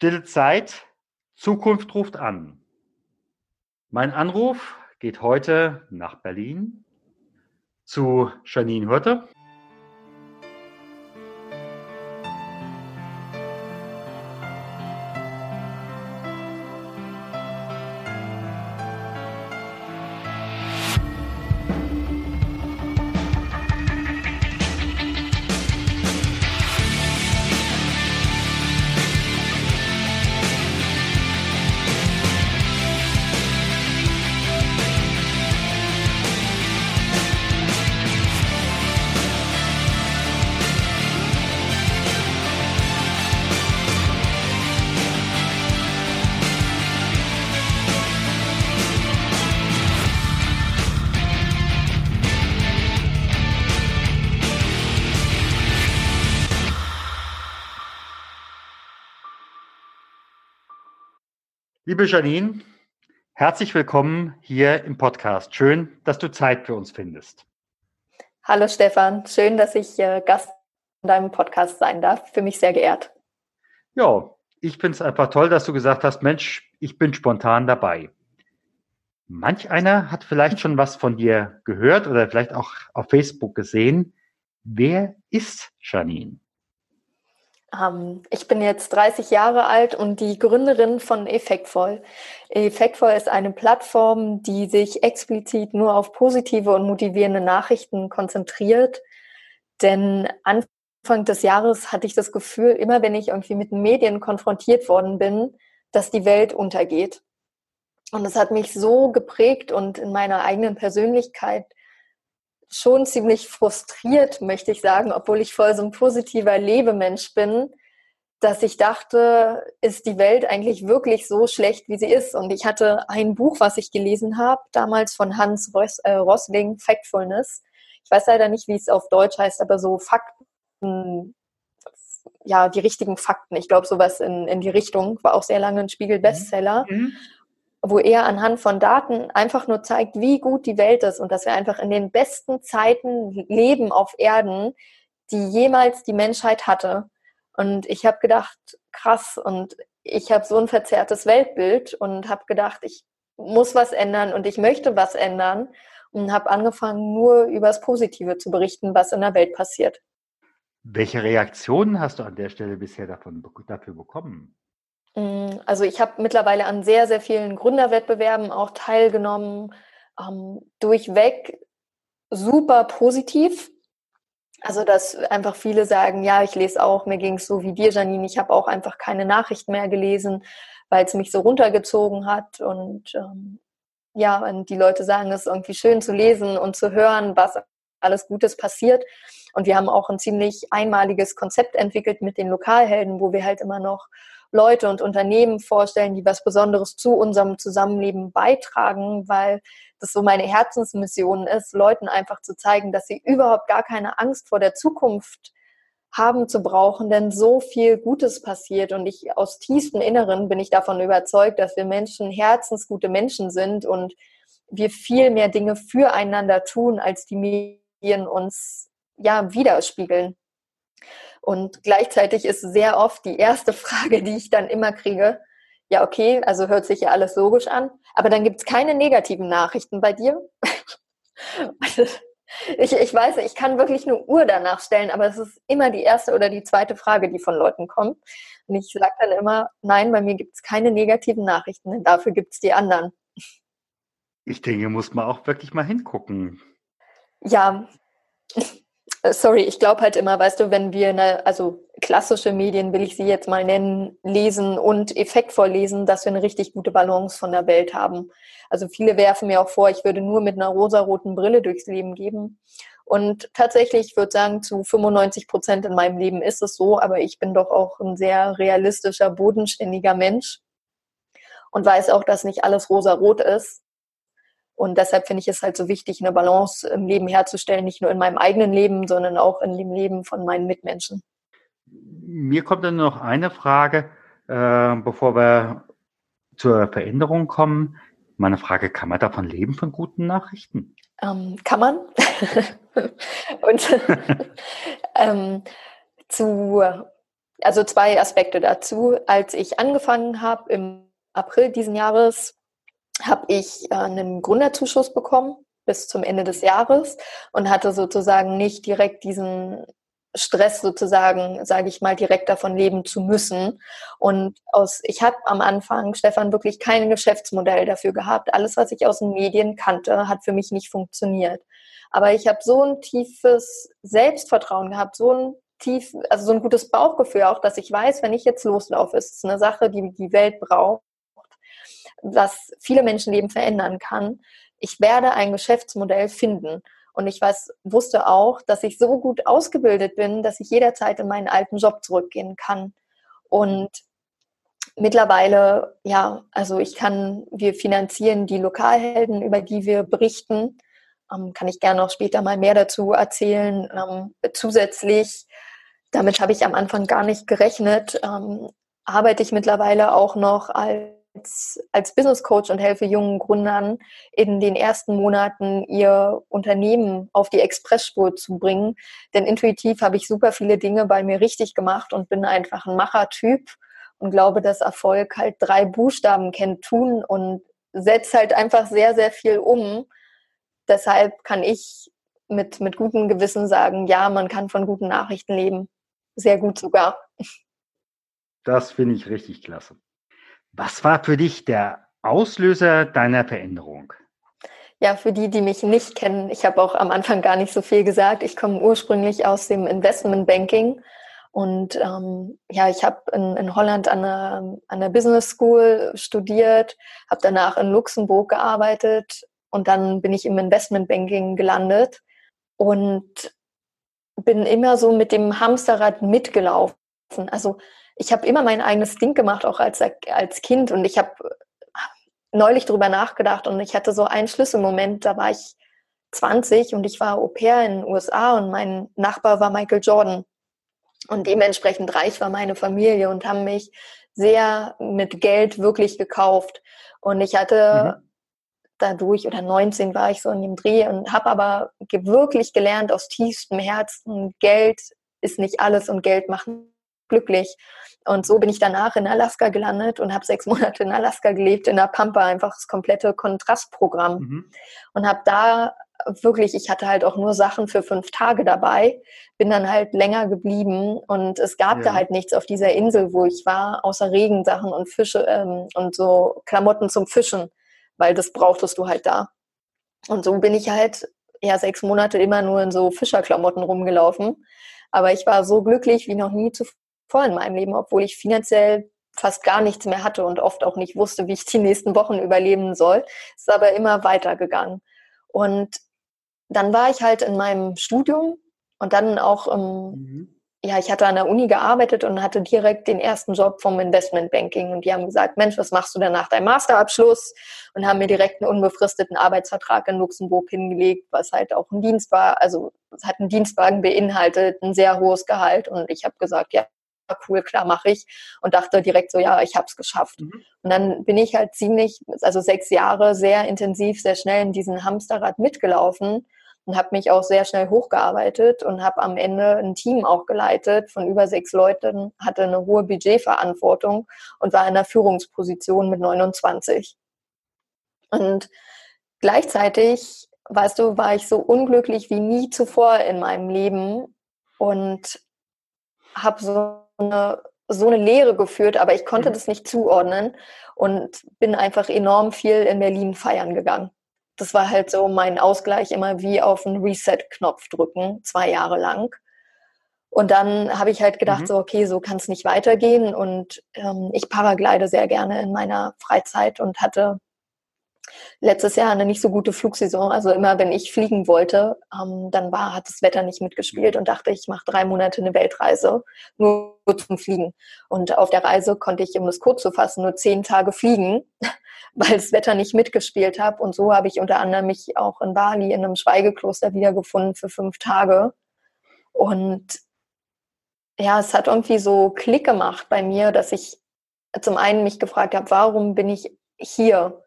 Stille Zeit, Zukunft ruft an. Mein Anruf geht heute nach Berlin zu Janine Hürte. Liebe Janine, herzlich willkommen hier im Podcast. Schön, dass du Zeit für uns findest. Hallo Stefan, schön, dass ich äh, Gast in deinem Podcast sein darf. Für mich sehr geehrt. Ja, ich finde es einfach toll, dass du gesagt hast, Mensch, ich bin spontan dabei. Manch einer hat vielleicht schon was von dir gehört oder vielleicht auch auf Facebook gesehen. Wer ist Janine? Ähm, ich bin jetzt 30 Jahre alt und die Gründerin von Effektvoll. Effektvoll ist eine Plattform, die sich explizit nur auf positive und motivierende Nachrichten konzentriert. Denn Anfang des Jahres hatte ich das Gefühl, immer wenn ich irgendwie mit Medien konfrontiert worden bin, dass die Welt untergeht. Und das hat mich so geprägt und in meiner eigenen Persönlichkeit schon ziemlich frustriert, möchte ich sagen, obwohl ich voll so ein positiver Lebemensch bin, dass ich dachte, ist die Welt eigentlich wirklich so schlecht, wie sie ist? Und ich hatte ein Buch, was ich gelesen habe, damals von Hans Ross, äh, Rosling, Factfulness. Ich weiß leider nicht, wie es auf Deutsch heißt, aber so Fakten, ja, die richtigen Fakten. Ich glaube, sowas in, in die Richtung war auch sehr lange ein Spiegel-Bestseller. Mhm wo er anhand von Daten einfach nur zeigt, wie gut die Welt ist und dass wir einfach in den besten Zeiten leben auf Erden, die jemals die Menschheit hatte. Und ich habe gedacht, krass, und ich habe so ein verzerrtes Weltbild und habe gedacht, ich muss was ändern und ich möchte was ändern und habe angefangen, nur über das Positive zu berichten, was in der Welt passiert. Welche Reaktionen hast du an der Stelle bisher davon, dafür bekommen? Mm, also ich habe mittlerweile an sehr, sehr vielen Gründerwettbewerben auch teilgenommen, ähm, durchweg super positiv. Also dass einfach viele sagen, ja, ich lese auch, mir ging es so wie dir, Janine, ich habe auch einfach keine Nachrichten mehr gelesen, weil es mich so runtergezogen hat. Und ähm, ja, und die Leute sagen, es ist irgendwie schön zu lesen und zu hören, was alles Gutes passiert. Und wir haben auch ein ziemlich einmaliges Konzept entwickelt mit den Lokalhelden, wo wir halt immer noch Leute und Unternehmen vorstellen, die was Besonderes zu unserem Zusammenleben beitragen, weil das so meine Herzensmission ist, Leuten einfach zu zeigen, dass sie überhaupt gar keine Angst vor der Zukunft haben zu brauchen, denn so viel Gutes passiert und ich aus tiefstem Inneren bin ich davon überzeugt, dass wir Menschen herzensgute Menschen sind und wir viel mehr Dinge füreinander tun, als die Medien uns ja widerspiegeln. Und gleichzeitig ist sehr oft die erste Frage, die ich dann immer kriege, ja, okay, also hört sich ja alles logisch an, aber dann gibt es keine negativen Nachrichten bei dir. ich, ich weiß, ich kann wirklich nur Uhr danach stellen, aber es ist immer die erste oder die zweite Frage, die von Leuten kommt. Und ich sage dann immer, nein, bei mir gibt es keine negativen Nachrichten, denn dafür gibt es die anderen. Ich denke, muss man auch wirklich mal hingucken. Ja, sorry, ich glaube halt immer, weißt du, wenn wir eine, also klassische Medien will ich sie jetzt mal nennen, lesen und effektvoll lesen, dass wir eine richtig gute Balance von der Welt haben. Also viele werfen mir auch vor, ich würde nur mit einer rosaroten Brille durchs Leben gehen. Und tatsächlich, ich würde sagen, zu 95 Prozent in meinem Leben ist es so, aber ich bin doch auch ein sehr realistischer, bodenständiger Mensch und weiß auch, dass nicht alles rosarot ist. Und deshalb finde ich es halt so wichtig, eine Balance im Leben herzustellen, nicht nur in meinem eigenen Leben, sondern auch in dem Leben von meinen Mitmenschen. Mir kommt dann noch eine Frage, äh, bevor wir zur Veränderung kommen. Meine Frage, kann man davon leben, von guten Nachrichten? Ähm, kann man. Und ähm, zu also zwei Aspekte dazu. Als ich angefangen habe im April diesen Jahres, habe ich äh, einen Gründerzuschuss bekommen bis zum Ende des Jahres und hatte sozusagen nicht direkt diesen Stress sozusagen, sage ich mal, direkt davon leben zu müssen. Und aus, ich habe am Anfang, Stefan, wirklich kein Geschäftsmodell dafür gehabt. Alles, was ich aus den Medien kannte, hat für mich nicht funktioniert. Aber ich habe so ein tiefes Selbstvertrauen gehabt, so ein tief, also so ein gutes Bauchgefühl auch, dass ich weiß, wenn ich jetzt loslaufe, ist es eine Sache, die die Welt braucht, was viele Menschenleben verändern kann. Ich werde ein Geschäftsmodell finden. Und ich weiß, wusste auch, dass ich so gut ausgebildet bin, dass ich jederzeit in meinen alten Job zurückgehen kann. Und mittlerweile, ja, also ich kann, wir finanzieren die Lokalhelden, über die wir berichten. Ähm, kann ich gerne auch später mal mehr dazu erzählen. Ähm, zusätzlich, damit habe ich am Anfang gar nicht gerechnet, ähm, arbeite ich mittlerweile auch noch als als, als Business Coach und helfe jungen Gründern in den ersten Monaten ihr Unternehmen auf die Expressspur zu bringen. Denn intuitiv habe ich super viele Dinge bei mir richtig gemacht und bin einfach ein Machertyp und glaube, dass Erfolg halt drei Buchstaben kennt, tun und setzt halt einfach sehr, sehr viel um. Deshalb kann ich mit, mit gutem Gewissen sagen, ja, man kann von guten Nachrichten leben. Sehr gut sogar. Das finde ich richtig klasse. Was war für dich der Auslöser deiner Veränderung? Ja, für die, die mich nicht kennen, ich habe auch am Anfang gar nicht so viel gesagt. Ich komme ursprünglich aus dem Investmentbanking und ähm, ja, ich habe in, in, Holland an der, an der Business School studiert, habe danach in Luxemburg gearbeitet und dann bin ich im Investmentbanking gelandet und bin immer so mit dem Hamsterrad mitgelaufen. Also ich habe immer mein eigenes Ding gemacht, auch als, als Kind. Und ich habe neulich drüber nachgedacht und ich hatte so einen Schlüsselmoment, da war ich 20 und ich war Au pair in den USA und mein Nachbar war Michael Jordan. Und dementsprechend reich war meine Familie und haben mich sehr mit Geld wirklich gekauft. Und ich hatte mhm. dadurch, oder 19 war ich so in dem Dreh und habe aber wirklich gelernt aus tiefstem Herzen, Geld ist nicht alles und Geld machen glücklich. Und so bin ich danach in Alaska gelandet und habe sechs Monate in Alaska gelebt, in der Pampa, einfach das komplette Kontrastprogramm. Mhm. Und habe da wirklich, ich hatte halt auch nur Sachen für fünf Tage dabei, bin dann halt länger geblieben und es gab ja. da halt nichts auf dieser Insel, wo ich war, außer Regensachen und Fische ähm, und so Klamotten zum Fischen, weil das brauchtest du halt da. Und so bin ich halt ja sechs Monate immer nur in so Fischerklamotten rumgelaufen. Aber ich war so glücklich wie noch nie zuvor vor in meinem Leben, obwohl ich finanziell fast gar nichts mehr hatte und oft auch nicht wusste, wie ich die nächsten Wochen überleben soll. Es ist aber immer weitergegangen. Und dann war ich halt in meinem Studium und dann auch im, mhm. ja, ich hatte an der Uni gearbeitet und hatte direkt den ersten Job vom Investmentbanking. Und die haben gesagt, Mensch, was machst du denn nach deinem Masterabschluss? Und haben mir direkt einen unbefristeten Arbeitsvertrag in Luxemburg hingelegt, was halt auch ein Dienst war. Also es hat einen Dienstwagen beinhaltet, ein sehr hohes Gehalt. Und ich habe gesagt, ja, cool, klar, mache ich. Und dachte direkt so, ja, ich habe es geschafft. Mhm. Und dann bin ich halt ziemlich, also sechs Jahre sehr intensiv, sehr schnell in diesen Hamsterrad mitgelaufen und habe mich auch sehr schnell hochgearbeitet und habe am Ende ein Team auch geleitet von über sechs Leuten, hatte eine hohe Budgetverantwortung und war in der Führungsposition mit 29. Und gleichzeitig, weißt du, war ich so unglücklich wie nie zuvor in meinem Leben und habe so eine, so eine Lehre geführt, aber ich konnte mhm. das nicht zuordnen und bin einfach enorm viel in Berlin feiern gegangen. Das war halt so mein Ausgleich, immer wie auf einen Reset-Knopf drücken, zwei Jahre lang. Und dann habe ich halt gedacht, mhm. so, okay, so kann es nicht weitergehen. Und ähm, ich paraglide sehr gerne in meiner Freizeit und hatte letztes Jahr eine nicht so gute Flugsaison. Also immer, wenn ich fliegen wollte, ähm, dann war, hat das Wetter nicht mitgespielt und dachte, ich mache drei Monate eine Weltreise nur zum Fliegen. Und auf der Reise konnte ich, um das kurz zu fassen, nur zehn Tage fliegen, weil das Wetter nicht mitgespielt hat. Und so habe ich unter anderem mich auch in Bali in einem Schweigekloster wiedergefunden für fünf Tage. Und ja, es hat irgendwie so Klick gemacht bei mir, dass ich zum einen mich gefragt habe, warum bin ich hier?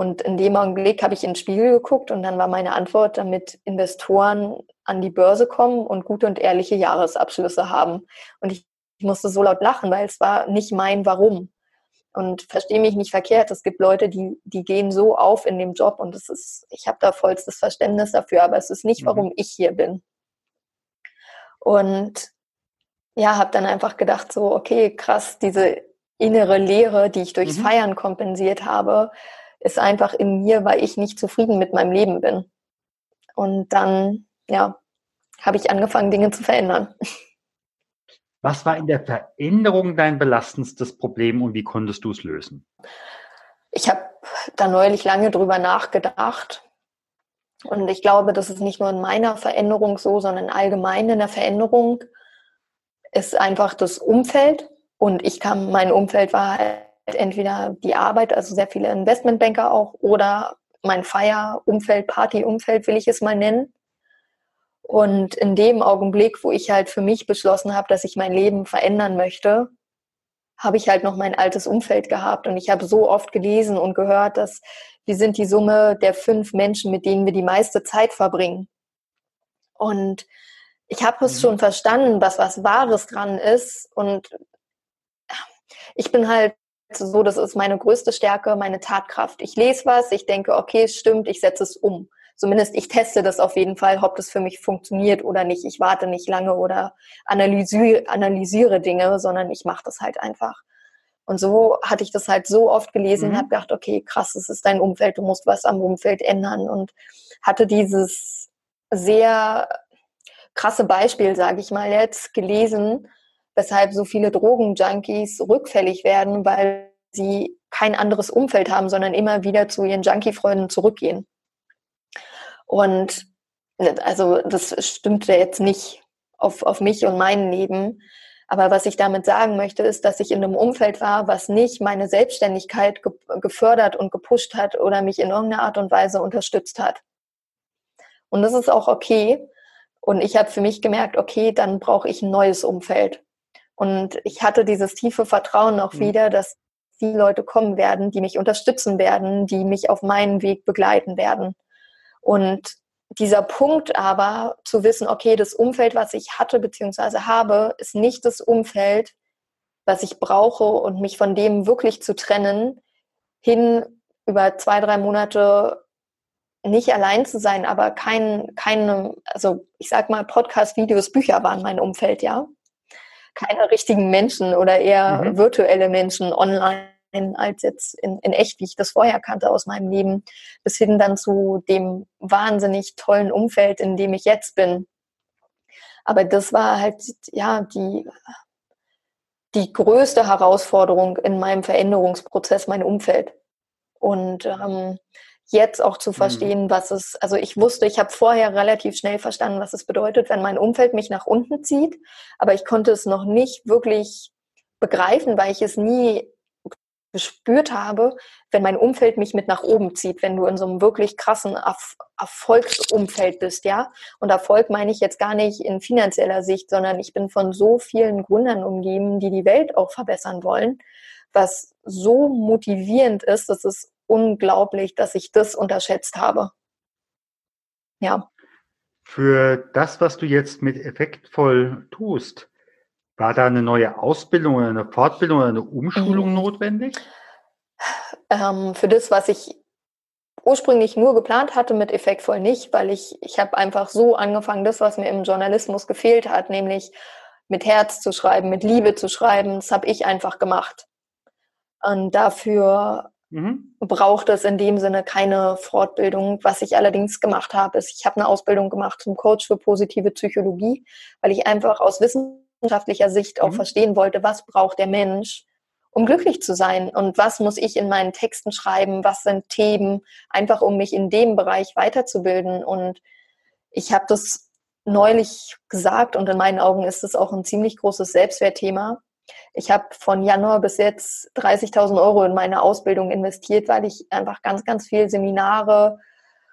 Und in dem Augenblick habe ich in den Spiegel geguckt und dann war meine Antwort, damit Investoren an die Börse kommen und gute und ehrliche Jahresabschlüsse haben. Und ich musste so laut lachen, weil es war nicht mein Warum. Und verstehe mich nicht verkehrt, es gibt Leute, die, die gehen so auf in dem Job und es ist, ich habe da vollstes Verständnis dafür, aber es ist nicht, warum mhm. ich hier bin. Und ja, habe dann einfach gedacht, so, okay, krass, diese innere Leere, die ich durchs mhm. Feiern kompensiert habe, ist einfach in mir, weil ich nicht zufrieden mit meinem Leben bin. Und dann, ja, habe ich angefangen, Dinge zu verändern. Was war in der Veränderung dein belastendstes Problem und wie konntest du es lösen? Ich habe da neulich lange drüber nachgedacht. Und ich glaube, das ist nicht nur in meiner Veränderung so, sondern allgemein in der Veränderung ist einfach das Umfeld. Und ich kam, mein Umfeld war halt entweder die Arbeit, also sehr viele Investmentbanker auch, oder mein Feierumfeld, Partyumfeld will ich es mal nennen. Und in dem Augenblick, wo ich halt für mich beschlossen habe, dass ich mein Leben verändern möchte, habe ich halt noch mein altes Umfeld gehabt. Und ich habe so oft gelesen und gehört, dass wir sind die Summe der fünf Menschen, mit denen wir die meiste Zeit verbringen. Und ich habe es mhm. schon verstanden, was was Wahres dran ist. Und ich bin halt so, das ist meine größte Stärke, meine Tatkraft. Ich lese was, ich denke, okay, es stimmt, ich setze es um. Zumindest ich teste das auf jeden Fall, ob das für mich funktioniert oder nicht. Ich warte nicht lange oder analysiere, analysiere Dinge, sondern ich mache das halt einfach. Und so hatte ich das halt so oft gelesen mhm. und habe gedacht, okay, krass, es ist dein Umfeld, du musst was am Umfeld ändern und hatte dieses sehr krasse Beispiel, sage ich mal jetzt, gelesen, weshalb so viele Drogenjunkies rückfällig werden, weil sie kein anderes Umfeld haben, sondern immer wieder zu ihren Junkie-Freunden zurückgehen. Und also das stimmt ja jetzt nicht auf, auf mich und mein Leben. Aber was ich damit sagen möchte, ist, dass ich in einem Umfeld war, was nicht meine Selbstständigkeit ge gefördert und gepusht hat oder mich in irgendeiner Art und Weise unterstützt hat. Und das ist auch okay. Und ich habe für mich gemerkt, okay, dann brauche ich ein neues Umfeld. Und ich hatte dieses tiefe Vertrauen auch mhm. wieder, dass die Leute kommen werden, die mich unterstützen werden, die mich auf meinen Weg begleiten werden. Und dieser Punkt aber zu wissen, okay, das Umfeld, was ich hatte bzw. habe, ist nicht das Umfeld, was ich brauche und mich von dem wirklich zu trennen, hin über zwei, drei Monate nicht allein zu sein, aber kein, keine, also ich sag mal, Podcast, Videos, Bücher waren mein Umfeld, ja keine richtigen Menschen oder eher mhm. virtuelle Menschen online als jetzt in, in echt, wie ich das vorher kannte aus meinem Leben, bis hin dann zu dem wahnsinnig tollen Umfeld, in dem ich jetzt bin. Aber das war halt, ja, die, die größte Herausforderung in meinem Veränderungsprozess, mein Umfeld. Und ähm, jetzt auch zu mhm. verstehen, mhm. was es, also ich wusste, ich habe vorher relativ schnell verstanden, was es bedeutet, wenn mein Umfeld mich nach unten zieht, aber ich konnte es noch nicht wirklich begreifen, weil ich es nie gespürt habe, wenn mein Umfeld mich mit nach oben zieht, wenn du in so einem wirklich krassen Erf Erfolgsumfeld bist, ja. Und Erfolg meine ich jetzt gar nicht in finanzieller Sicht, sondern ich bin von so vielen Gründern umgeben, die die Welt auch verbessern wollen, was so motivierend ist, dass es unglaublich, dass ich das unterschätzt habe. Ja. Für das, was du jetzt mit effektvoll tust, war da eine neue Ausbildung oder eine Fortbildung oder eine Umschulung mhm. notwendig? Ähm, für das, was ich ursprünglich nur geplant hatte, mit effektvoll nicht, weil ich, ich habe einfach so angefangen, das, was mir im Journalismus gefehlt hat, nämlich mit Herz zu schreiben, mit Liebe zu schreiben, das habe ich einfach gemacht. Und dafür Mhm. Braucht es in dem Sinne keine Fortbildung. Was ich allerdings gemacht habe, ist, ich habe eine Ausbildung gemacht zum Coach für positive Psychologie, weil ich einfach aus wissenschaftlicher Sicht auch mhm. verstehen wollte, was braucht der Mensch, um glücklich zu sein und was muss ich in meinen Texten schreiben, was sind Themen, einfach um mich in dem Bereich weiterzubilden. Und ich habe das neulich gesagt und in meinen Augen ist es auch ein ziemlich großes Selbstwertthema ich habe von Januar bis jetzt 30.000 Euro in meine Ausbildung investiert, weil ich einfach ganz, ganz viel Seminare,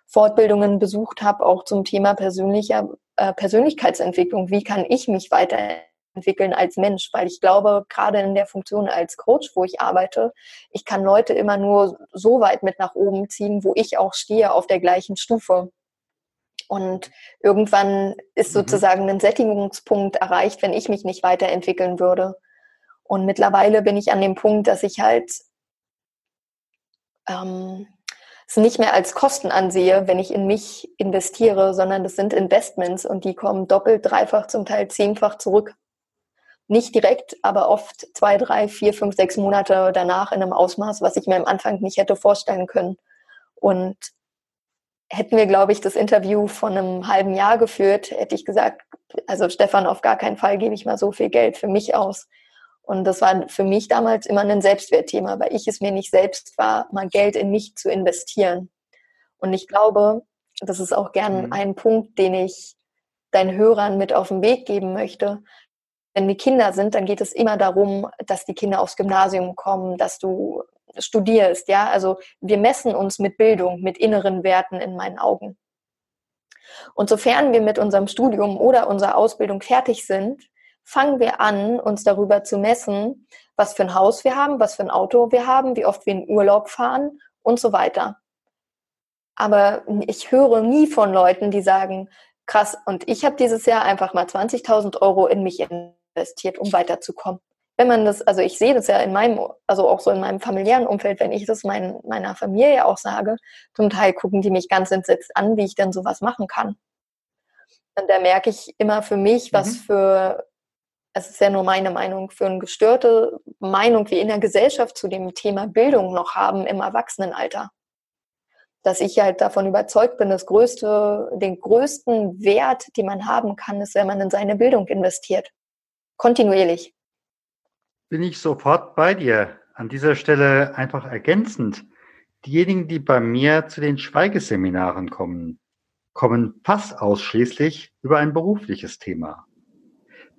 Fortbildungen besucht habe, auch zum Thema persönlicher äh, Persönlichkeitsentwicklung. Wie kann ich mich weiterentwickeln als Mensch? Weil ich glaube, gerade in der Funktion als Coach, wo ich arbeite, ich kann Leute immer nur so weit mit nach oben ziehen, wo ich auch stehe auf der gleichen Stufe. Und irgendwann ist mhm. sozusagen ein Sättigungspunkt erreicht, wenn ich mich nicht weiterentwickeln würde. Und mittlerweile bin ich an dem Punkt, dass ich halt ähm, es nicht mehr als Kosten ansehe, wenn ich in mich investiere, sondern das sind Investments und die kommen doppelt, dreifach, zum Teil zehnfach zurück. Nicht direkt, aber oft zwei, drei, vier, fünf, sechs Monate danach in einem Ausmaß, was ich mir am Anfang nicht hätte vorstellen können. Und hätten wir, glaube ich, das Interview von einem halben Jahr geführt, hätte ich gesagt, also Stefan, auf gar keinen Fall gebe ich mal so viel Geld für mich aus. Und das war für mich damals immer ein Selbstwertthema, weil ich es mir nicht selbst war, mal Geld in mich zu investieren. Und ich glaube, das ist auch gern mhm. ein Punkt, den ich deinen Hörern mit auf den Weg geben möchte. Wenn die Kinder sind, dann geht es immer darum, dass die Kinder aufs Gymnasium kommen, dass du studierst, ja. Also wir messen uns mit Bildung, mit inneren Werten in meinen Augen. Und sofern wir mit unserem Studium oder unserer Ausbildung fertig sind, fangen wir an, uns darüber zu messen, was für ein Haus wir haben, was für ein Auto wir haben, wie oft wir in Urlaub fahren und so weiter. Aber ich höre nie von Leuten, die sagen, krass, und ich habe dieses Jahr einfach mal 20.000 Euro in mich investiert, um weiterzukommen. Wenn man das, also ich sehe das ja in meinem, also auch so in meinem familiären Umfeld, wenn ich das mein, meiner Familie auch sage, zum Teil gucken die mich ganz entsetzt an, wie ich denn sowas machen kann. Und da merke ich immer für mich, was mhm. für es ist ja nur meine Meinung, für eine gestörte Meinung wie in der Gesellschaft zu dem Thema Bildung noch haben im Erwachsenenalter. Dass ich halt davon überzeugt bin, das größte, den größten Wert, den man haben kann, ist, wenn man in seine Bildung investiert. Kontinuierlich. Bin ich sofort bei dir. An dieser Stelle einfach ergänzend. Diejenigen, die bei mir zu den Schweigeseminaren kommen, kommen fast ausschließlich über ein berufliches Thema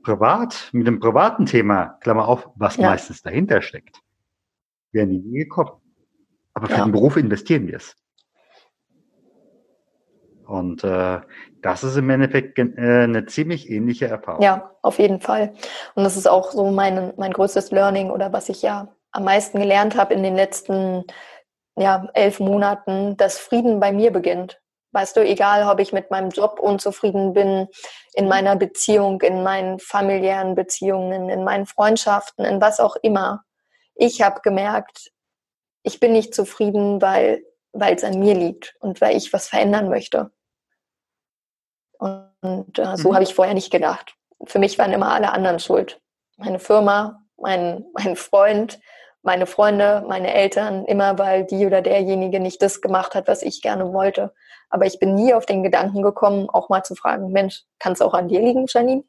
privat, mit dem privaten Thema, Klammer auf, was ja. meistens dahinter steckt, wären die nie gekommen. Aber für ja. den Beruf investieren wir es. Und äh, das ist im Endeffekt äh, eine ziemlich ähnliche Erfahrung. Ja, auf jeden Fall. Und das ist auch so mein, mein größtes Learning oder was ich ja am meisten gelernt habe in den letzten ja, elf Monaten, dass Frieden bei mir beginnt. Weißt du, egal ob ich mit meinem Job unzufrieden bin, in meiner Beziehung, in meinen familiären Beziehungen, in meinen Freundschaften, in was auch immer. Ich habe gemerkt, ich bin nicht zufrieden, weil weil es an mir liegt und weil ich was verändern möchte. Und äh, so mhm. habe ich vorher nicht gedacht. Für mich waren immer alle anderen schuld. Meine Firma, mein, mein Freund, meine Freunde, meine Eltern, immer weil die oder derjenige nicht das gemacht hat, was ich gerne wollte. Aber ich bin nie auf den Gedanken gekommen, auch mal zu fragen, Mensch, kann es auch an dir liegen, Janine?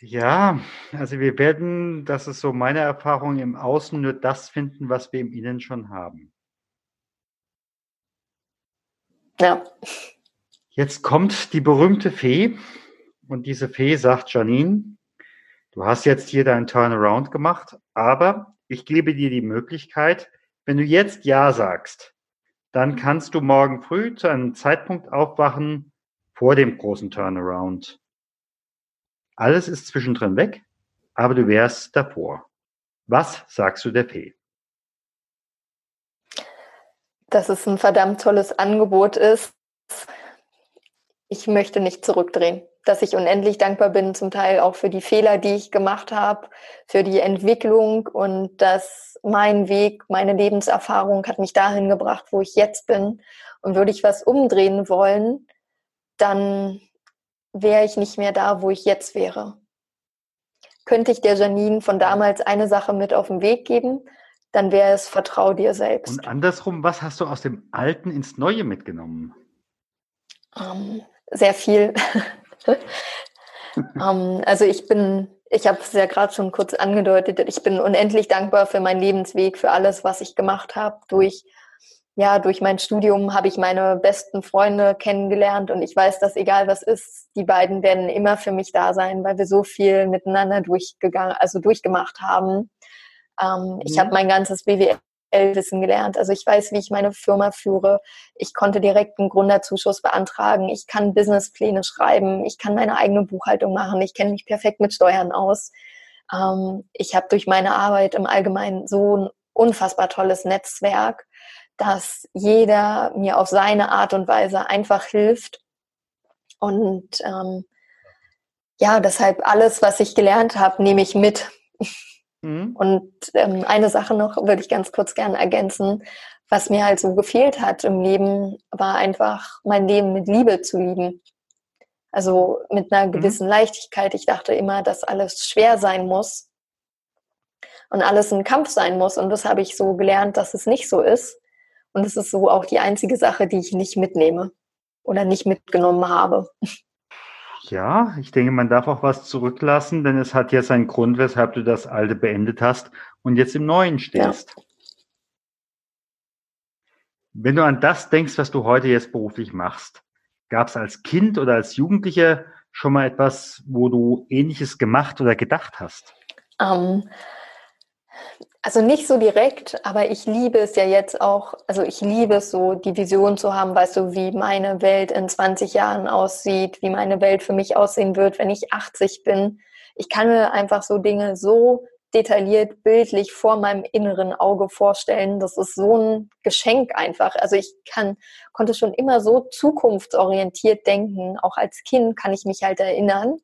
Ja, also wir werden, das ist so meine Erfahrung, im Außen nur das finden, was wir im Innen schon haben. Ja. Jetzt kommt die berühmte Fee und diese Fee sagt, Janine, du hast jetzt hier deinen Turnaround gemacht, aber ich gebe dir die Möglichkeit, wenn du jetzt Ja sagst, dann kannst du morgen früh zu einem Zeitpunkt aufwachen vor dem großen Turnaround. Alles ist zwischendrin weg, aber du wärst davor. Was sagst du der Fee? Dass es ein verdammt tolles Angebot ist. Ich möchte nicht zurückdrehen dass ich unendlich dankbar bin, zum Teil auch für die Fehler, die ich gemacht habe, für die Entwicklung und dass mein Weg, meine Lebenserfahrung hat mich dahin gebracht, wo ich jetzt bin. Und würde ich was umdrehen wollen, dann wäre ich nicht mehr da, wo ich jetzt wäre. Könnte ich der Janine von damals eine Sache mit auf den Weg geben, dann wäre es Vertrau dir selbst. Und andersrum, was hast du aus dem Alten ins Neue mitgenommen? Um, ähm, sehr viel. um, ähm, also ich bin, ich habe es ja gerade schon kurz angedeutet, ich bin unendlich dankbar für meinen Lebensweg, für alles, was ich gemacht habe. Durch, ja, durch mein Studium habe ich meine besten Freunde kennengelernt und ich weiß, dass egal was ist, die beiden werden immer für mich da sein, weil wir so viel miteinander durchgegangen, also durchgemacht haben. Ähm, mhm. Ich habe mein ganzes BWL Wissen gelernt. Also ich weiß, wie ich meine Firma führe. Ich konnte direkt einen Gründerzuschuss beantragen. Ich kann Businesspläne schreiben. Ich kann meine eigene Buchhaltung machen. Ich kenne mich perfekt mit Steuern aus. Ähm, ich habe durch meine Arbeit im Allgemeinen so ein unfassbar tolles Netzwerk, dass jeder mir auf seine Art und Weise einfach hilft. Und ähm, ja, deshalb alles, was ich gelernt habe, nehme ich mit. Mhm. Und ähm, eine Sache noch würde ich ganz kurz gerne ergänzen. Was mir halt so gefehlt hat im Leben, war einfach mein Leben mit Liebe zu lieben. Also mit einer mhm. gewissen. Leichtigkeit. Ich dachte immer, dass alles schwer sein muss und alles ein Kampf sein muss. Und das habe ich so gelernt, dass es nicht so ist. Und es ist so auch die einzige Sache, die ich nicht mitnehme oder nicht mitgenommen habe. Ja, ich denke, man darf auch was zurücklassen, denn es hat ja seinen Grund, weshalb du das Alte beendet hast und jetzt im Neuen stehst. Ja. Wenn du an das denkst, was du heute jetzt beruflich machst, gab es als Kind oder als Jugendlicher schon mal etwas, wo du Ähnliches gemacht oder gedacht hast? Um, ähm, also nicht so direkt, aber ich liebe es ja jetzt auch, also ich liebe es so, die Vision zu haben, weißt du, wie meine Welt in 20 Jahren aussieht, wie meine Welt für mich aussehen wird, wenn ich 80 bin. Ich kann mir einfach so Dinge so detailliert, bildlich vor meinem inneren Auge vorstellen. Das ist so ein Geschenk einfach. Also ich kann, konnte schon immer so zukunftsorientiert denken. Auch als Kind kann ich mich halt erinnern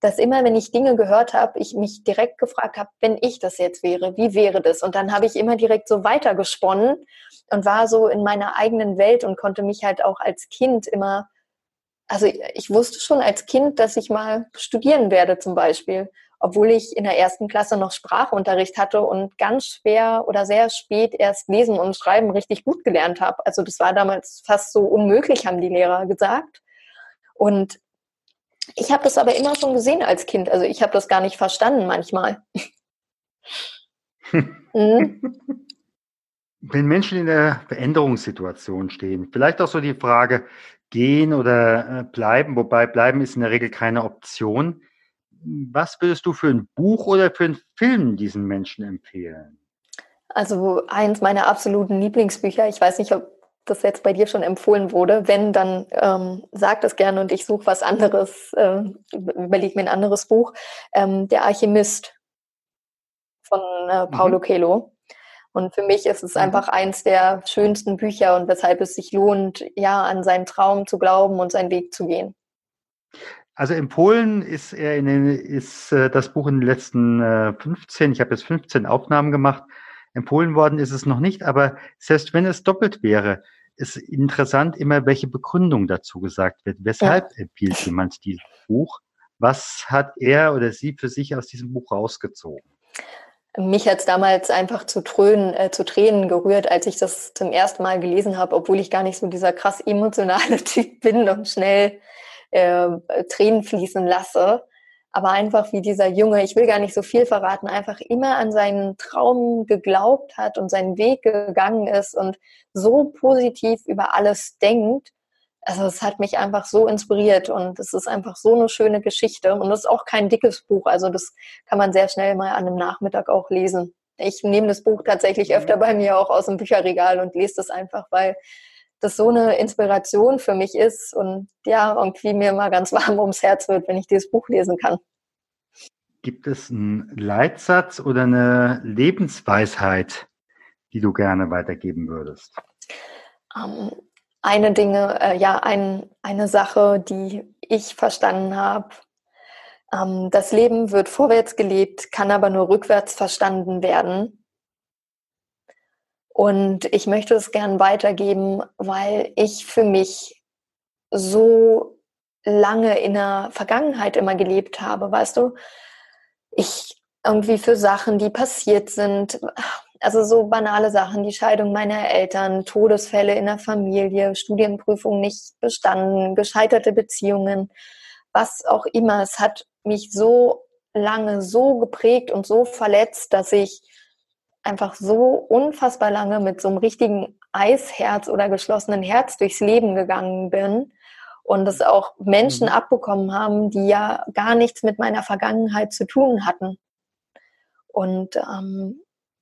dass immer, wenn ich Dinge gehört habe, ich mich direkt gefragt habe, wenn ich das jetzt wäre, wie wäre das? Und dann habe ich immer direkt so weitergesponnen und war so in meiner eigenen Welt und konnte mich halt auch als Kind immer, also ich wusste schon als Kind, dass ich mal studieren werde zum Beispiel, obwohl ich in der ersten Klasse noch Sprachunterricht hatte und ganz schwer oder sehr spät erst Lesen und Schreiben richtig gut gelernt habe. Also das war damals fast so unmöglich, haben die Lehrer gesagt. Und ich habe das aber immer schon gesehen als Kind. Also ich habe das gar nicht verstanden manchmal. mhm. Wenn Menschen in der Veränderungssituation stehen, vielleicht auch so die Frage, gehen oder äh, bleiben, wobei bleiben ist in der Regel keine Option. Was würdest du für ein Buch oder für einen Film diesen Menschen empfehlen? Also eins meiner absoluten Lieblingsbücher, ich weiß nicht, ob das jetzt bei dir schon empfohlen wurde. Wenn, dann ähm, sag das gerne und ich suche was anderes, äh, überleg mir ein anderes Buch. Ähm, Der Alchemist von äh, Paulo mhm. Coelho. Und für mich ist es mhm. einfach eins der schönsten Bücher und weshalb es sich lohnt, ja, an seinen Traum zu glauben und seinen Weg zu gehen. Also in Polen ist, er in den, ist äh, das Buch in den letzten äh, 15, ich habe jetzt 15 Aufnahmen gemacht, empfohlen worden ist es noch nicht, aber selbst wenn es doppelt wäre, ist interessant immer, welche Begründung dazu gesagt wird. Weshalb ja. empfiehlt jemand dieses Buch? Was hat er oder sie für sich aus diesem Buch rausgezogen? Mich hat es damals einfach zu, Trönen, äh, zu Tränen gerührt, als ich das zum ersten Mal gelesen habe, obwohl ich gar nicht so dieser krass emotionale Typ bin und schnell äh, Tränen fließen lasse aber einfach wie dieser Junge, ich will gar nicht so viel verraten, einfach immer an seinen Traum geglaubt hat und seinen Weg gegangen ist und so positiv über alles denkt. Also es hat mich einfach so inspiriert und es ist einfach so eine schöne Geschichte und es ist auch kein dickes Buch, also das kann man sehr schnell mal an einem Nachmittag auch lesen. Ich nehme das Buch tatsächlich öfter bei mir auch aus dem Bücherregal und lese das einfach, weil das so eine Inspiration für mich ist und ja, irgendwie mir mal ganz warm ums Herz wird, wenn ich dieses Buch lesen kann. Gibt es einen Leitsatz oder eine Lebensweisheit, die du gerne weitergeben würdest? Ähm, eine Dinge, äh, ja, ein, eine Sache, die ich verstanden habe. Ähm, das Leben wird vorwärts gelebt, kann aber nur rückwärts verstanden werden. Und ich möchte es gern weitergeben, weil ich für mich so lange in der Vergangenheit immer gelebt habe, weißt du? Ich irgendwie für Sachen, die passiert sind, also so banale Sachen, die Scheidung meiner Eltern, Todesfälle in der Familie, Studienprüfung nicht bestanden, gescheiterte Beziehungen, was auch immer. Es hat mich so lange so geprägt und so verletzt, dass ich einfach so unfassbar lange mit so einem richtigen Eisherz oder geschlossenen Herz durchs Leben gegangen bin und es auch Menschen mhm. abbekommen haben, die ja gar nichts mit meiner Vergangenheit zu tun hatten. Und ähm,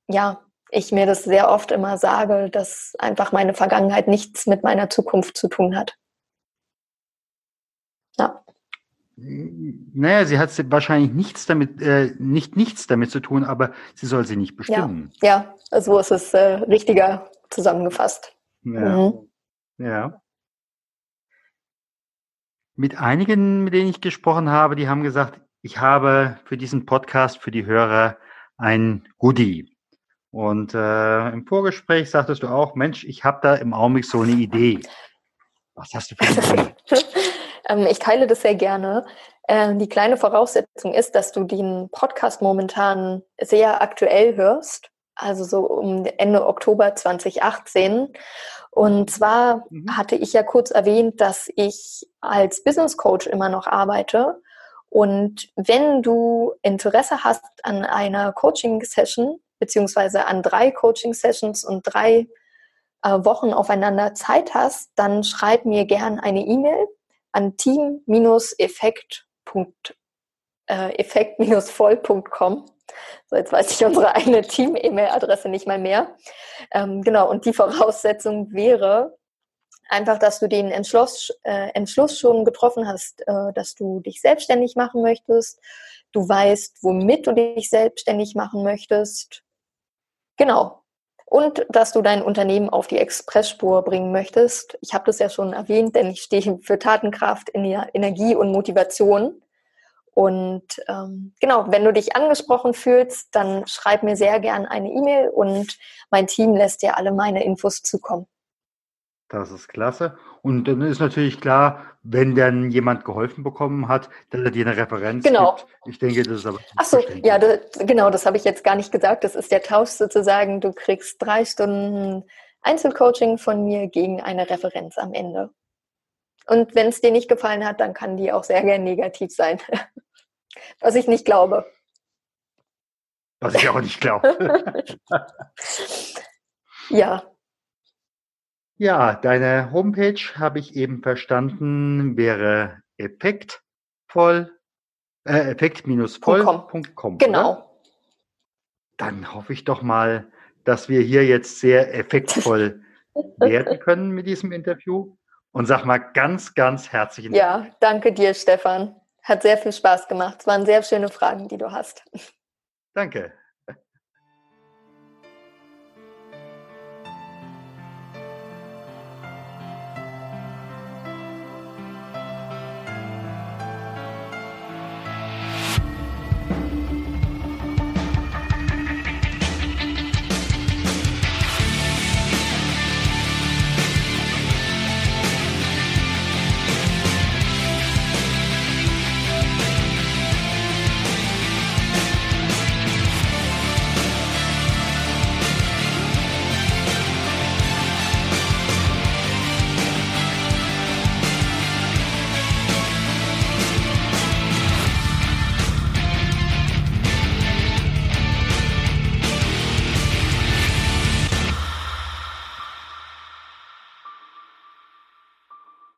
ja, ich mir das sehr oft immer sage, dass einfach meine Vergangenheit nichts mit meiner Zukunft zu tun hat. Ja. Naja, sie hat wahrscheinlich nichts damit, äh, nicht nichts damit zu tun, aber sie soll sie nicht bestimmen. Ja, ja so ist es äh, richtiger zusammengefasst. Ja. Mhm. ja. Mit einigen, mit denen ich gesprochen habe, die haben gesagt, ich habe für diesen Podcast, für die Hörer ein Goodie. Und äh, im Vorgespräch sagtest du auch, Mensch, ich habe da im Augenblick so eine Idee. Was hast du für eine Idee? ähm, ich teile das sehr gerne. Ähm, die kleine Voraussetzung ist, dass du den Podcast momentan sehr aktuell hörst, also so um Ende Oktober 2018. Und zwar mhm. hatte ich ja kurz erwähnt, dass ich als Business Coach immer noch arbeite. Und wenn du Interesse hast an einer Coaching-Session, beziehungsweise an drei Coaching-Sessions und drei äh, Wochen aufeinander Zeit hast, dann schreib mir gern eine E-Mail an team-effekt-voll.com. Äh, so, jetzt weiß ich unsere eigene Team-E-Mail-Adresse nicht mal mehr. Ähm, genau, und die Voraussetzung wäre einfach, dass du den Entschluss, äh, Entschluss schon getroffen hast, äh, dass du dich selbstständig machen möchtest. Du weißt, womit du dich selbstständig machen möchtest. Genau. Und dass du dein Unternehmen auf die Expressspur bringen möchtest. Ich habe das ja schon erwähnt, denn ich stehe für Tatenkraft, Energie und Motivation. Und ähm, genau, wenn du dich angesprochen fühlst, dann schreib mir sehr gern eine E-Mail und mein Team lässt dir alle meine Infos zukommen. Das ist klasse. Und dann ist natürlich klar, wenn dann jemand geholfen bekommen hat, dass er dir eine Referenz genau. gibt. Ich denke, das ist aber. Ach so, ja, das, genau, das habe ich jetzt gar nicht gesagt. Das ist der Tausch sozusagen. Du kriegst drei Stunden Einzelcoaching von mir gegen eine Referenz am Ende. Und wenn es dir nicht gefallen hat, dann kann die auch sehr gern negativ sein. Was ich nicht glaube. Was ich auch nicht glaube. ja. Ja, deine Homepage habe ich eben verstanden, wäre effektvoll, äh, effekt-voll.com. Genau. Oder? Dann hoffe ich doch mal, dass wir hier jetzt sehr effektvoll werden können mit diesem Interview. Und sag mal ganz, ganz herzlichen Dank. Ja, danke dir, Stefan. Hat sehr viel Spaß gemacht. Es waren sehr schöne Fragen, die du hast. Danke.